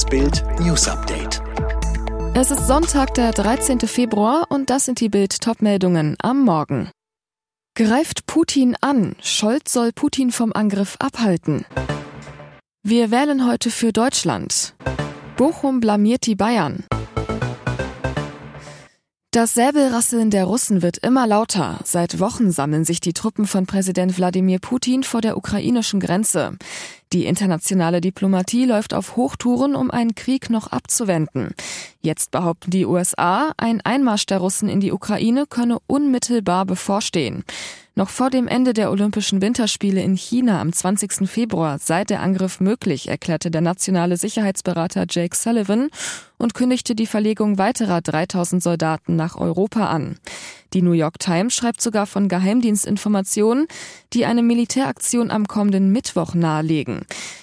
Das Bild News Update. Es ist Sonntag, der 13. Februar und das sind die Bild Topmeldungen am Morgen. Greift Putin an. Scholz soll Putin vom Angriff abhalten. Wir wählen heute für Deutschland. Bochum blamiert die Bayern. Das Säbelrasseln der Russen wird immer lauter. Seit Wochen sammeln sich die Truppen von Präsident Wladimir Putin vor der ukrainischen Grenze. Die internationale Diplomatie läuft auf Hochtouren, um einen Krieg noch abzuwenden. Jetzt behaupten die USA, ein Einmarsch der Russen in die Ukraine könne unmittelbar bevorstehen. Noch vor dem Ende der Olympischen Winterspiele in China am 20. Februar sei der Angriff möglich, erklärte der nationale Sicherheitsberater Jake Sullivan und kündigte die Verlegung weiterer 3000 Soldaten nach Europa an. Die New York Times schreibt sogar von Geheimdienstinformationen, die eine Militäraktion am kommenden Mittwoch nahelegen.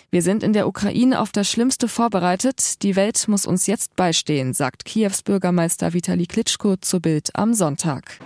Wir sind in der Ukraine auf das Schlimmste vorbereitet. Die Welt muss uns jetzt beistehen, sagt Kiews Bürgermeister Vitali Klitschko zu Bild am Sonntag.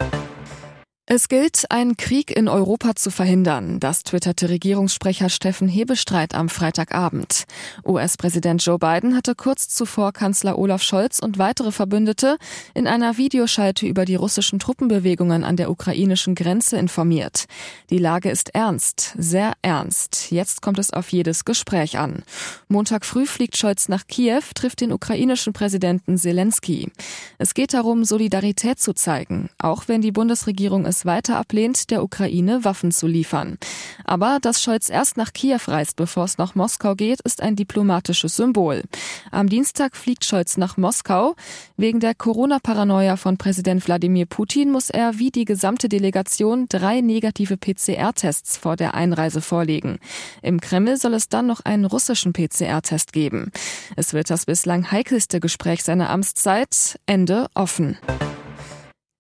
Es gilt, einen Krieg in Europa zu verhindern. Das twitterte Regierungssprecher Steffen Hebestreit am Freitagabend. US-Präsident Joe Biden hatte kurz zuvor Kanzler Olaf Scholz und weitere Verbündete in einer Videoschalte über die russischen Truppenbewegungen an der ukrainischen Grenze informiert. Die Lage ist ernst, sehr ernst. Jetzt kommt es auf jedes Gespräch an. Montag früh fliegt Scholz nach Kiew, trifft den ukrainischen Präsidenten Zelensky. Es geht darum, Solidarität zu zeigen, auch wenn die Bundesregierung es weiter ablehnt, der Ukraine Waffen zu liefern. Aber dass Scholz erst nach Kiew reist, bevor es nach Moskau geht, ist ein diplomatisches Symbol. Am Dienstag fliegt Scholz nach Moskau. Wegen der Corona-Paranoia von Präsident Wladimir Putin muss er wie die gesamte Delegation drei negative PCR-Tests vor der Einreise vorlegen. Im Kreml soll es dann noch einen russischen PCR-Test geben. Es wird das bislang heikelste Gespräch seiner Amtszeit. Ende offen.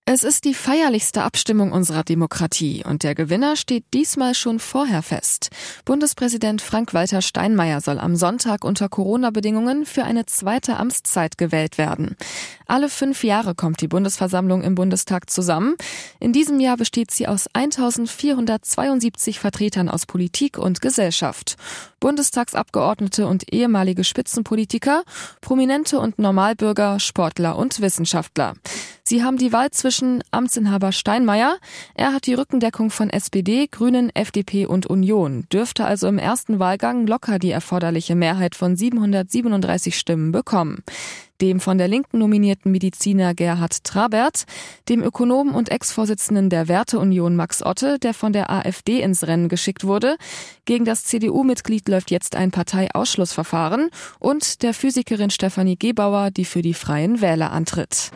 Es ist die feierlichste Abstimmung unserer Demokratie und der Gewinner steht diesmal schon vorher fest. Bundespräsident Frank-Walter Steinmeier soll am Sonntag unter Corona-Bedingungen für eine zweite Amtszeit gewählt werden. Alle fünf Jahre kommt die Bundesversammlung im Bundestag zusammen. In diesem Jahr besteht sie aus 1472 Vertretern aus Politik und Gesellschaft. Bundestagsabgeordnete und ehemalige Spitzenpolitiker, Prominente und Normalbürger, Sportler und Wissenschaftler. Sie haben die Wahl zwischen Amtsinhaber Steinmeier, er hat die Rückendeckung von SPD, Grünen, FDP und Union, dürfte also im ersten Wahlgang locker die erforderliche Mehrheit von 737 Stimmen bekommen dem von der Linken nominierten Mediziner Gerhard Trabert, dem Ökonomen und Ex-Vorsitzenden der Werteunion Max Otte, der von der AfD ins Rennen geschickt wurde. Gegen das CDU-Mitglied läuft jetzt ein Parteiausschlussverfahren und der Physikerin Stefanie Gebauer, die für die Freien Wähler antritt.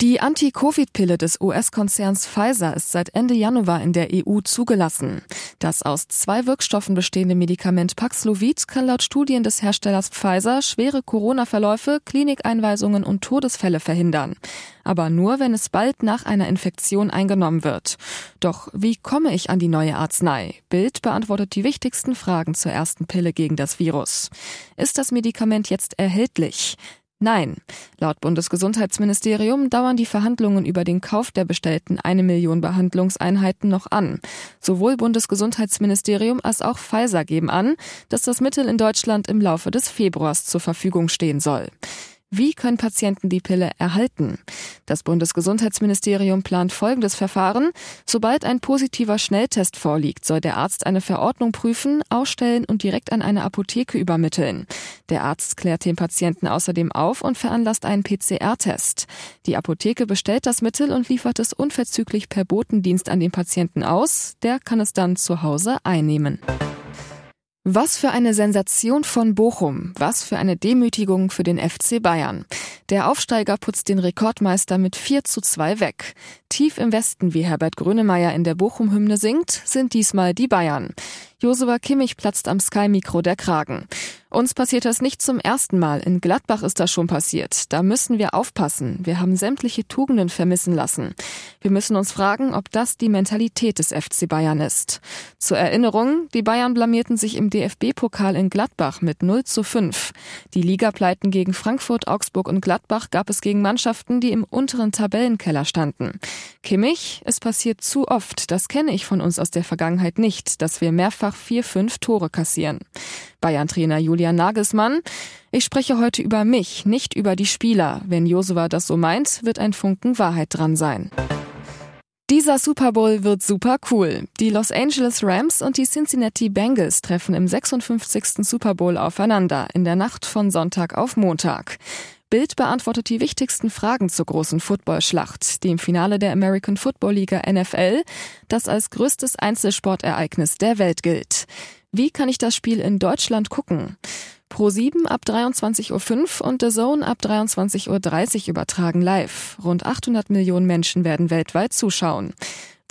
Die Anti-Covid-Pille des US-Konzerns Pfizer ist seit Ende Januar in der EU zugelassen. Das aus zwei Wirkstoffen bestehende Medikament Paxlovid kann laut Studien des Herstellers Pfizer schwere Corona-Verläufe, Klinikeinweisungen und Todesfälle verhindern. Aber nur, wenn es bald nach einer Infektion eingenommen wird. Doch wie komme ich an die neue Arznei? Bild beantwortet die wichtigsten Fragen zur ersten Pille gegen das Virus. Ist das Medikament jetzt erhältlich? Nein. Laut Bundesgesundheitsministerium dauern die Verhandlungen über den Kauf der bestellten eine Million Behandlungseinheiten noch an. Sowohl Bundesgesundheitsministerium als auch Pfizer geben an, dass das Mittel in Deutschland im Laufe des Februars zur Verfügung stehen soll. Wie können Patienten die Pille erhalten? Das Bundesgesundheitsministerium plant folgendes Verfahren. Sobald ein positiver Schnelltest vorliegt, soll der Arzt eine Verordnung prüfen, ausstellen und direkt an eine Apotheke übermitteln. Der Arzt klärt den Patienten außerdem auf und veranlasst einen PCR-Test. Die Apotheke bestellt das Mittel und liefert es unverzüglich per Botendienst an den Patienten aus. Der kann es dann zu Hause einnehmen. Was für eine Sensation von Bochum, was für eine Demütigung für den FC Bayern. Der Aufsteiger putzt den Rekordmeister mit 4 zu 2 weg. Tief im Westen, wie Herbert Grönemeyer in der Bochum-Hymne singt, sind diesmal die Bayern. Josua Kimmich platzt am Sky-Mikro der Kragen. Uns passiert das nicht zum ersten Mal. In Gladbach ist das schon passiert. Da müssen wir aufpassen. Wir haben sämtliche Tugenden vermissen lassen. Wir müssen uns fragen, ob das die Mentalität des FC Bayern ist. Zur Erinnerung, die Bayern blamierten sich im DFB-Pokal in Gladbach mit 0 zu 5. Die Ligapleiten gegen Frankfurt, Augsburg und Gladbach gab es gegen Mannschaften, die im unteren Tabellenkeller standen. Kimmich, es passiert zu oft. Das kenne ich von uns aus der Vergangenheit nicht, dass wir mehrfach vier, fünf Tore kassieren. Bayern-Trainer Julian Nagelsmann. Ich spreche heute über mich, nicht über die Spieler. Wenn Josua das so meint, wird ein Funken Wahrheit dran sein. Dieser Super Bowl wird super cool. Die Los Angeles Rams und die Cincinnati Bengals treffen im 56. Super Bowl aufeinander in der Nacht von Sonntag auf Montag. Bild beantwortet die wichtigsten Fragen zur großen Footballschlacht, dem Finale der American Football Liga NFL, das als größtes Einzelsportereignis der Welt gilt. Wie kann ich das Spiel in Deutschland gucken? Pro7 ab 23.05 Uhr und The Zone ab 23.30 Uhr übertragen live. Rund 800 Millionen Menschen werden weltweit zuschauen.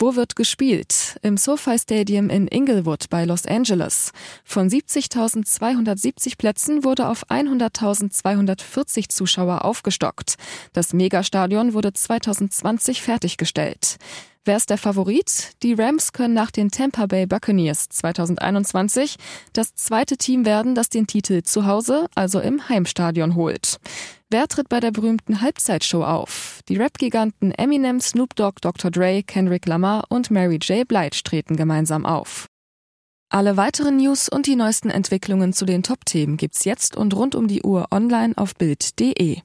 Wo wird gespielt? Im SoFi Stadium in Inglewood bei Los Angeles. Von 70.270 Plätzen wurde auf 100.240 Zuschauer aufgestockt. Das Megastadion wurde 2020 fertiggestellt. Wer ist der Favorit? Die Rams können nach den Tampa Bay Buccaneers 2021 das zweite Team werden, das den Titel zu Hause, also im Heimstadion holt. Wer tritt bei der berühmten Halbzeitshow auf? Die Rap-Giganten Eminem, Snoop Dogg, Dr. Dre, Kendrick Lamar und Mary J. Blige treten gemeinsam auf. Alle weiteren News und die neuesten Entwicklungen zu den Top-Themen gibt's jetzt und rund um die Uhr online auf Bild.de.